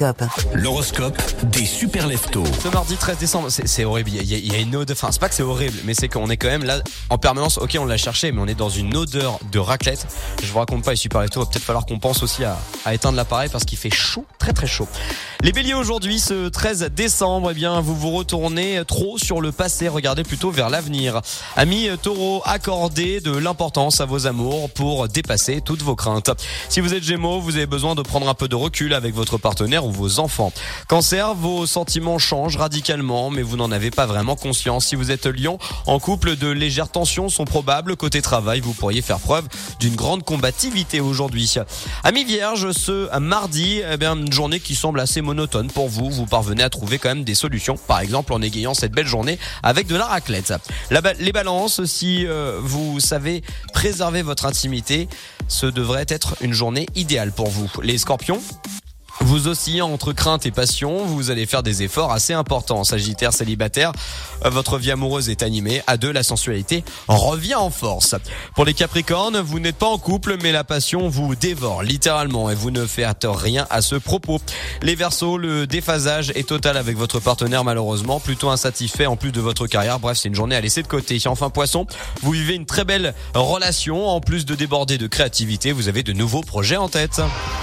l'horoscope. L'horoscope des super leftos. Ce mardi 13 décembre, c'est horrible. Il y, a, il y a une odeur. Enfin, c'est pas que c'est horrible, mais c'est qu'on est quand même là en permanence. Ok, on l'a cherché, mais on est dans une odeur de raclette. Je vous raconte pas les super leftos. Il va peut-être falloir qu'on pense aussi à, à éteindre l'appareil parce qu'il fait chaud, très très chaud. Les béliers aujourd'hui, ce 13 décembre, eh bien, vous vous retournez trop sur le passé. Regardez plutôt vers l'avenir. Amis taureaux, accordez de l'importance à vos amours pour dépasser toutes vos craintes. Si vous êtes gémeaux, vous avez besoin de prendre un peu de recul avec votre partenaire ou vos enfants. Cancer, vos sentiments changent radicalement, mais vous n'en avez pas vraiment conscience. Si vous êtes lion, en couple, de légères tensions sont probables. Côté travail, vous pourriez faire preuve d'une grande combativité aujourd'hui. Amis vierges, ce mardi, eh bien, une journée qui semble assez monotone pour vous. Vous parvenez à trouver quand même des solutions. Par exemple, en égayant cette belle journée avec de la raclette. Les balances, si euh, vous savez préserver votre intimité, ce devrait être une journée idéale pour vous. Les scorpions, vous oscillant entre crainte et passion, vous allez faire des efforts assez importants. Sagittaire célibataire, euh, votre vie amoureuse est animée. À deux, la sensualité revient en force. Pour les Capricornes, vous n'êtes pas en couple, mais la passion vous dévore littéralement et vous ne faites rien à ce propos. Les Verseaux, le déphasage est total avec votre partenaire malheureusement, plutôt insatisfait en plus de votre carrière. Bref, c'est une journée à laisser de côté. Enfin, Poisson, vous vivez une très belle relation. En plus de déborder de créativité, vous avez de nouveaux projets en tête.